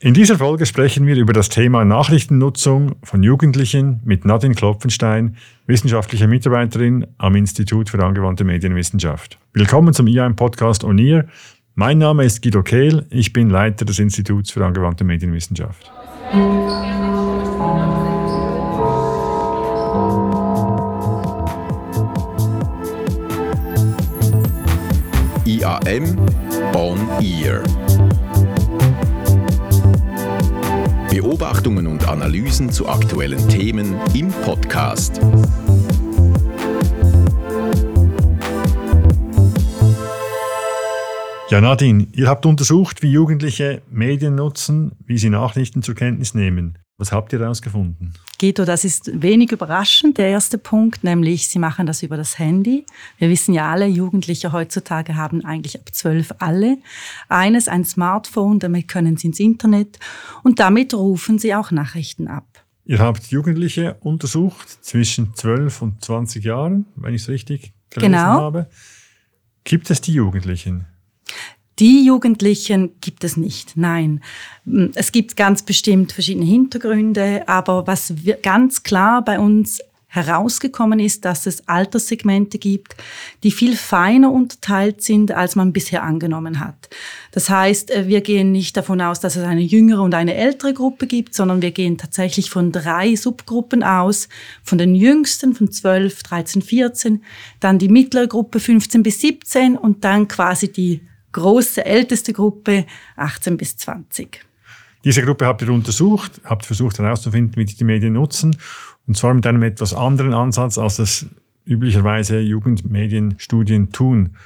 In dieser Folge sprechen wir über das Thema Nachrichtennutzung von Jugendlichen mit Nadine Klopfenstein, wissenschaftliche Mitarbeiterin am Institut für angewandte Medienwissenschaft. Willkommen zum IAM Podcast On Ear. Mein Name ist Guido Kehl, ich bin Leiter des Instituts für angewandte Medienwissenschaft. IAM On Ear. Beobachtungen und Analysen zu aktuellen Themen im Podcast. Ja, Nadine, ihr habt untersucht, wie Jugendliche Medien nutzen, wie sie Nachrichten zur Kenntnis nehmen. Was habt ihr herausgefunden? Guido, das ist wenig überraschend, der erste Punkt, nämlich Sie machen das über das Handy. Wir wissen ja alle, Jugendliche heutzutage haben eigentlich ab zwölf alle eines, ein Smartphone, damit können sie ins Internet und damit rufen sie auch Nachrichten ab. Ihr habt Jugendliche untersucht zwischen zwölf und 20 Jahren, wenn ich es richtig gelesen genau. habe. Gibt es die Jugendlichen? Die Jugendlichen gibt es nicht, nein. Es gibt ganz bestimmt verschiedene Hintergründe, aber was ganz klar bei uns herausgekommen ist, dass es Alterssegmente gibt, die viel feiner unterteilt sind, als man bisher angenommen hat. Das heißt, äh, wir gehen nicht davon aus, dass es eine jüngere und eine ältere Gruppe gibt, sondern wir gehen tatsächlich von drei Subgruppen aus. Von den jüngsten, von 12, 13, 14, dann die mittlere Gruppe 15 bis 17 und dann quasi die große, älteste Gruppe 18 bis 20. Diese Gruppe habt ihr untersucht, habt versucht herauszufinden, wie die die Medien nutzen, und zwar mit einem etwas anderen Ansatz, als das üblicherweise Jugendmedienstudien tun.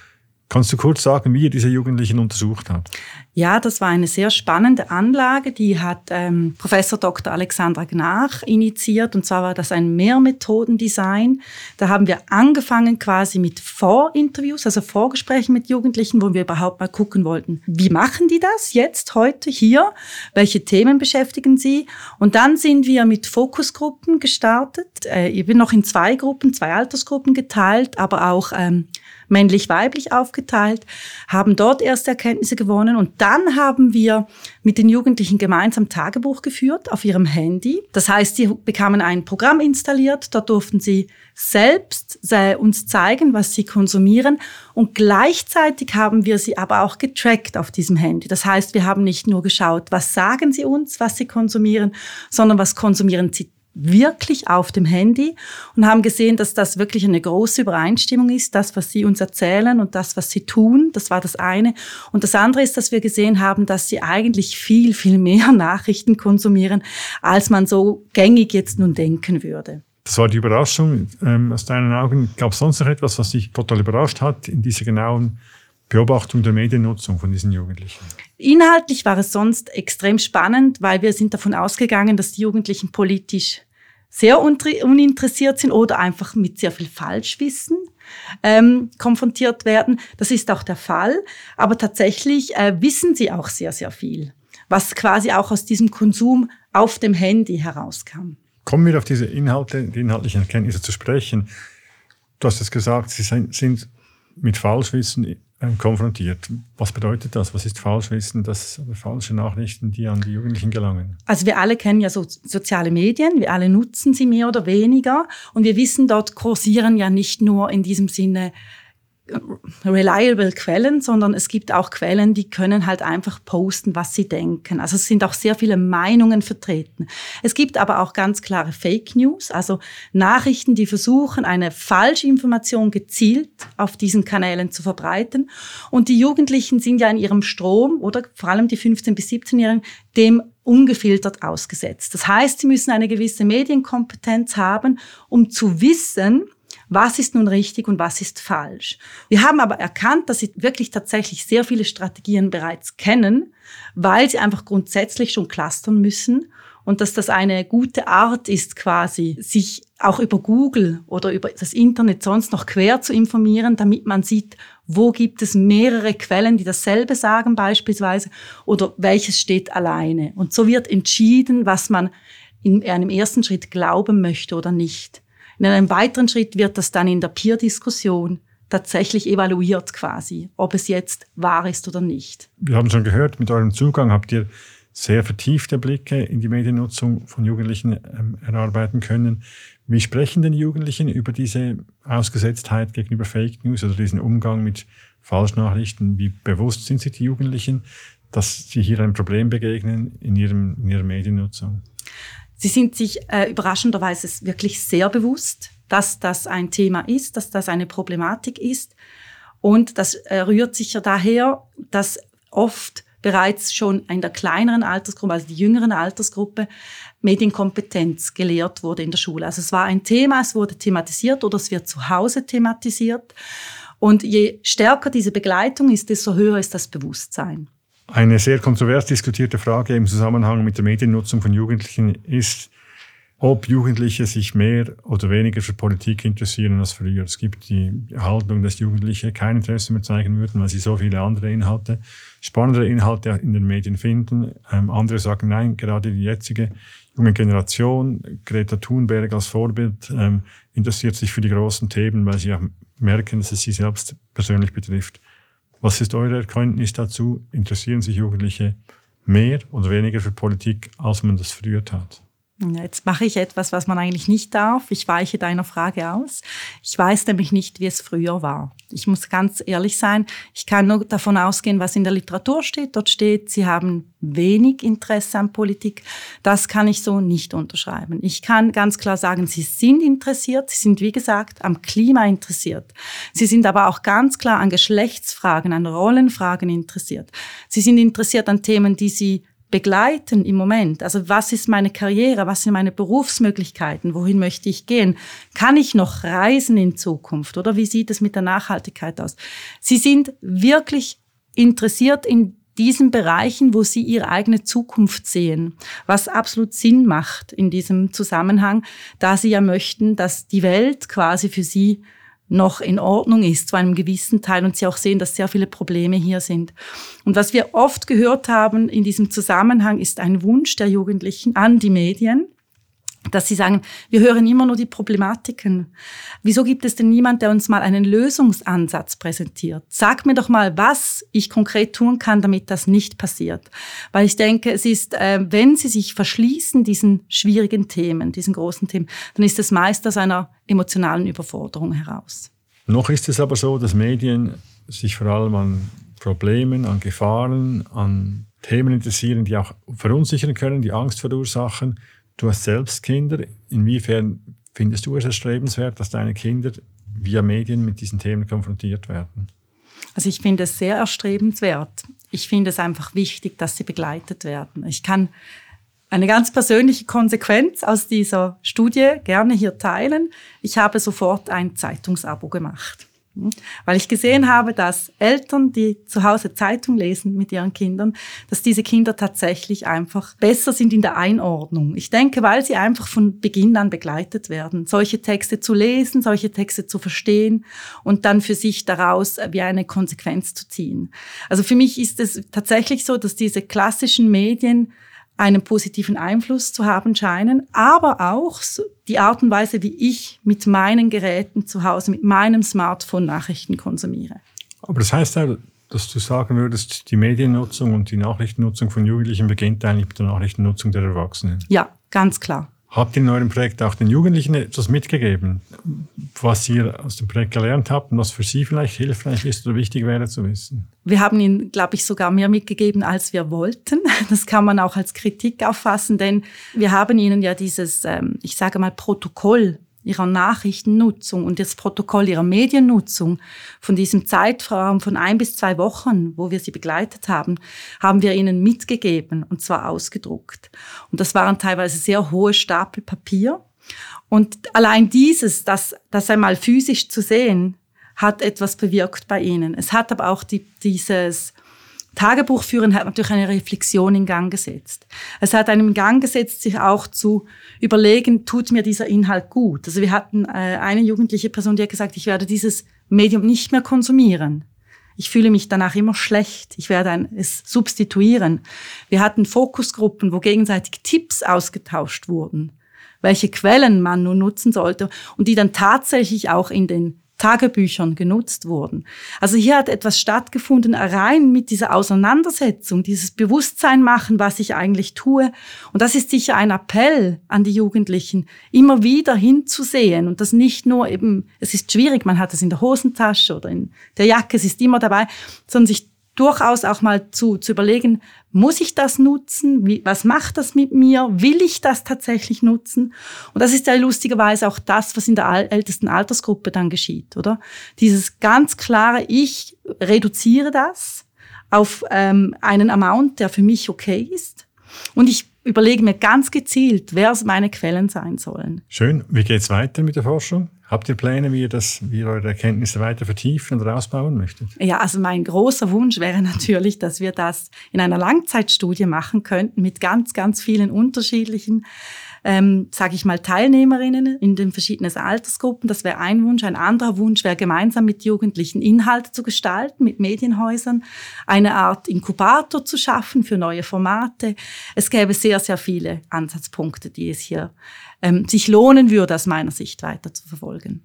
Kannst du kurz sagen, wie ihr diese Jugendlichen untersucht habt? Ja, das war eine sehr spannende Anlage, die hat ähm, Professor Dr. Alexandra Gnach initiiert und zwar war das ein Mehrmethodendesign. Da haben wir angefangen quasi mit Vorinterviews, also Vorgesprächen mit Jugendlichen, wo wir überhaupt mal gucken wollten, wie machen die das jetzt, heute, hier, welche Themen beschäftigen sie und dann sind wir mit Fokusgruppen gestartet. Äh, ich bin noch in zwei Gruppen, zwei Altersgruppen geteilt, aber auch ähm, männlich-weiblich aufgeteilt, haben dort erste Erkenntnisse gewonnen und dann haben wir mit den Jugendlichen gemeinsam Tagebuch geführt auf ihrem Handy. Das heißt, sie bekamen ein Programm installiert, dort durften sie selbst uns zeigen, was sie konsumieren und gleichzeitig haben wir sie aber auch getrackt auf diesem Handy. Das heißt, wir haben nicht nur geschaut, was sagen sie uns, was sie konsumieren, sondern was konsumieren sie wirklich auf dem Handy und haben gesehen, dass das wirklich eine große Übereinstimmung ist, das, was sie uns erzählen und das, was sie tun. Das war das eine. Und das andere ist, dass wir gesehen haben, dass sie eigentlich viel, viel mehr Nachrichten konsumieren, als man so gängig jetzt nun denken würde. Das war die Überraschung. Ähm, aus deinen Augen gab es sonst noch etwas, was dich total überrascht hat in dieser genauen Beobachtung der Mediennutzung von diesen Jugendlichen? Inhaltlich war es sonst extrem spannend, weil wir sind davon ausgegangen, dass die Jugendlichen politisch sehr uninteressiert sind oder einfach mit sehr viel Falschwissen ähm, konfrontiert werden. Das ist auch der Fall. Aber tatsächlich äh, wissen sie auch sehr, sehr viel, was quasi auch aus diesem Konsum auf dem Handy herauskam. Kommen wir auf diese Inhalte, die inhaltlichen Erkenntnisse zu sprechen. Du hast es gesagt, sie sind mit Falschwissen konfrontiert. Was bedeutet das? Was ist Falschwissen, das falsche Nachrichten, die an die Jugendlichen gelangen? Also wir alle kennen ja so soziale Medien, wir alle nutzen sie mehr oder weniger und wir wissen, dort kursieren ja nicht nur in diesem Sinne reliable Quellen, sondern es gibt auch Quellen, die können halt einfach posten, was sie denken. Also es sind auch sehr viele Meinungen vertreten. Es gibt aber auch ganz klare Fake News, also Nachrichten, die versuchen, eine falsche Information gezielt auf diesen Kanälen zu verbreiten. Und die Jugendlichen sind ja in ihrem Strom oder vor allem die 15- bis 17-Jährigen dem ungefiltert ausgesetzt. Das heißt, sie müssen eine gewisse Medienkompetenz haben, um zu wissen, was ist nun richtig und was ist falsch. Wir haben aber erkannt, dass sie wirklich tatsächlich sehr viele Strategien bereits kennen, weil sie einfach grundsätzlich schon clustern müssen und dass das eine gute Art ist, quasi sich auch über Google oder über das Internet sonst noch quer zu informieren, damit man sieht, wo gibt es mehrere Quellen, die dasselbe sagen beispielsweise oder welches steht alleine. Und so wird entschieden, was man in einem ersten Schritt glauben möchte oder nicht. In einem weiteren Schritt wird das dann in der Peer-Diskussion tatsächlich evaluiert quasi, ob es jetzt wahr ist oder nicht. Wir haben schon gehört, mit eurem Zugang habt ihr sehr vertiefte Blicke in die Mediennutzung von Jugendlichen ähm, erarbeiten können. Wie sprechen denn Jugendlichen über diese Ausgesetztheit gegenüber Fake News oder diesen Umgang mit Falschnachrichten? Wie bewusst sind sich die Jugendlichen, dass sie hier ein Problem begegnen in, ihrem, in ihrer Mediennutzung? Sie sind sich äh, überraschenderweise wirklich sehr bewusst, dass das ein Thema ist, dass das eine Problematik ist. Und das äh, rührt sich ja daher, dass oft bereits schon in der kleineren Altersgruppe, also die jüngeren Altersgruppe, Medienkompetenz gelehrt wurde in der Schule. Also es war ein Thema, es wurde thematisiert oder es wird zu Hause thematisiert. Und je stärker diese Begleitung ist, desto höher ist das Bewusstsein. Eine sehr kontrovers diskutierte Frage im Zusammenhang mit der Mediennutzung von Jugendlichen ist, ob Jugendliche sich mehr oder weniger für Politik interessieren als früher. Es gibt die Haltung, dass Jugendliche kein Interesse mehr zeigen würden, weil sie so viele andere Inhalte, spannendere Inhalte in den Medien finden. Ähm, andere sagen, nein, gerade die jetzige junge Generation, Greta Thunberg als Vorbild, ähm, interessiert sich für die großen Themen, weil sie auch merken, dass es sie selbst persönlich betrifft. Was ist eure Erkenntnis dazu? Interessieren sich Jugendliche mehr oder weniger für Politik, als man das früher tat? Jetzt mache ich etwas, was man eigentlich nicht darf. Ich weiche deiner Frage aus. Ich weiß nämlich nicht, wie es früher war. Ich muss ganz ehrlich sein. Ich kann nur davon ausgehen, was in der Literatur steht. Dort steht, sie haben wenig Interesse an Politik. Das kann ich so nicht unterschreiben. Ich kann ganz klar sagen, sie sind interessiert. Sie sind, wie gesagt, am Klima interessiert. Sie sind aber auch ganz klar an Geschlechtsfragen, an Rollenfragen interessiert. Sie sind interessiert an Themen, die sie begleiten im Moment? Also was ist meine Karriere? Was sind meine Berufsmöglichkeiten? Wohin möchte ich gehen? Kann ich noch reisen in Zukunft? Oder wie sieht es mit der Nachhaltigkeit aus? Sie sind wirklich interessiert in diesen Bereichen, wo sie ihre eigene Zukunft sehen, was absolut Sinn macht in diesem Zusammenhang, da sie ja möchten, dass die Welt quasi für sie noch in Ordnung ist zu einem gewissen Teil und sie auch sehen, dass sehr viele Probleme hier sind. Und was wir oft gehört haben in diesem Zusammenhang ist ein Wunsch der Jugendlichen an die Medien, dass sie sagen, wir hören immer nur die Problematiken. Wieso gibt es denn niemand, der uns mal einen Lösungsansatz präsentiert? Sag mir doch mal, was ich konkret tun kann, damit das nicht passiert. Weil ich denke, es ist, äh, wenn sie sich verschließen diesen schwierigen Themen, diesen großen Themen, dann ist es meist aus einer emotionalen Überforderung heraus. Noch ist es aber so, dass Medien sich vor allem an Problemen, an Gefahren, an Themen interessieren, die auch verunsichern können, die Angst verursachen Du hast selbst Kinder. Inwiefern findest du es erstrebenswert, dass deine Kinder via Medien mit diesen Themen konfrontiert werden? Also ich finde es sehr erstrebenswert. Ich finde es einfach wichtig, dass sie begleitet werden. Ich kann eine ganz persönliche Konsequenz aus dieser Studie gerne hier teilen. Ich habe sofort ein Zeitungsabo gemacht. Weil ich gesehen habe, dass Eltern, die zu Hause Zeitung lesen mit ihren Kindern, dass diese Kinder tatsächlich einfach besser sind in der Einordnung. Ich denke, weil sie einfach von Beginn an begleitet werden, solche Texte zu lesen, solche Texte zu verstehen und dann für sich daraus wie eine Konsequenz zu ziehen. Also für mich ist es tatsächlich so, dass diese klassischen Medien einen positiven Einfluss zu haben scheinen, aber auch die Art und Weise, wie ich mit meinen Geräten zu Hause, mit meinem Smartphone Nachrichten konsumiere. Aber das heißt ja, dass du sagen würdest, die Mediennutzung und die Nachrichtennutzung von Jugendlichen beginnt eigentlich mit der Nachrichtennutzung der Erwachsenen. Ja, ganz klar. Habt ihr in eurem Projekt auch den Jugendlichen etwas mitgegeben, was ihr aus dem Projekt gelernt habt und was für sie vielleicht hilfreich ist oder wichtig wäre zu wissen? Wir haben ihnen, glaube ich, sogar mehr mitgegeben, als wir wollten. Das kann man auch als Kritik auffassen, denn wir haben ihnen ja dieses, ähm, ich sage mal, Protokoll ihrer Nachrichtennutzung und das Protokoll ihrer Mediennutzung von diesem Zeitraum von ein bis zwei Wochen, wo wir sie begleitet haben, haben wir ihnen mitgegeben und zwar ausgedruckt. Und das waren teilweise sehr hohe Stapel Papier. Und allein dieses, das, das einmal physisch zu sehen, hat etwas bewirkt bei ihnen. Es hat aber auch die, dieses Tagebuch führen hat natürlich eine Reflexion in Gang gesetzt. Es hat einen in Gang gesetzt, sich auch zu überlegen, tut mir dieser Inhalt gut. Also wir hatten äh, eine jugendliche Person, die hat gesagt, ich werde dieses Medium nicht mehr konsumieren. Ich fühle mich danach immer schlecht. Ich werde es substituieren. Wir hatten Fokusgruppen, wo gegenseitig Tipps ausgetauscht wurden, welche Quellen man nun nutzen sollte und die dann tatsächlich auch in den Tagebüchern genutzt wurden. Also hier hat etwas stattgefunden, rein mit dieser Auseinandersetzung, dieses Bewusstsein machen, was ich eigentlich tue. Und das ist sicher ein Appell an die Jugendlichen, immer wieder hinzusehen und das nicht nur eben, es ist schwierig, man hat es in der Hosentasche oder in der Jacke, es ist immer dabei, sondern sich durchaus auch mal zu, zu überlegen, muss ich das nutzen? Wie, was macht das mit mir? Will ich das tatsächlich nutzen? Und das ist ja lustigerweise auch das, was in der ältesten Altersgruppe dann geschieht, oder? Dieses ganz klare, ich reduziere das auf ähm, einen Amount, der für mich okay ist. Und ich überlege mir ganz gezielt, wer meine Quellen sein sollen. Schön. Wie geht's weiter mit der Forschung? Habt ihr Pläne, wie ihr, das, wie ihr eure Erkenntnisse weiter vertiefen oder ausbauen möchtet? Ja, also mein großer Wunsch wäre natürlich, dass wir das in einer Langzeitstudie machen könnten mit ganz, ganz vielen unterschiedlichen ähm, sage ich mal, Teilnehmerinnen in den verschiedenen Altersgruppen. Das wäre ein Wunsch. Ein anderer Wunsch wäre, gemeinsam mit Jugendlichen Inhalte zu gestalten, mit Medienhäusern, eine Art Inkubator zu schaffen für neue Formate. Es gäbe sehr, sehr viele Ansatzpunkte, die es hier ähm, sich lohnen würde, aus meiner Sicht weiter zu verfolgen.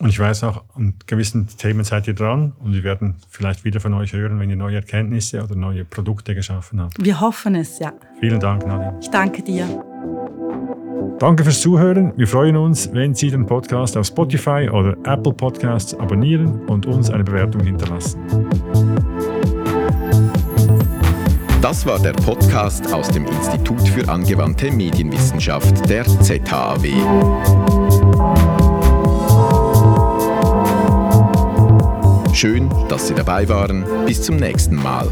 Und ich weiß auch, an gewissen Themen seid ihr dran und wir werden vielleicht wieder von euch hören, wenn ihr neue Erkenntnisse oder neue Produkte geschaffen habt. Wir hoffen es, ja. Vielen Dank, Nadine. Ich danke dir. Danke fürs Zuhören. Wir freuen uns, wenn Sie den Podcast auf Spotify oder Apple Podcasts abonnieren und uns eine Bewertung hinterlassen. Das war der Podcast aus dem Institut für angewandte Medienwissenschaft der ZHAW. Schön, dass Sie dabei waren. Bis zum nächsten Mal.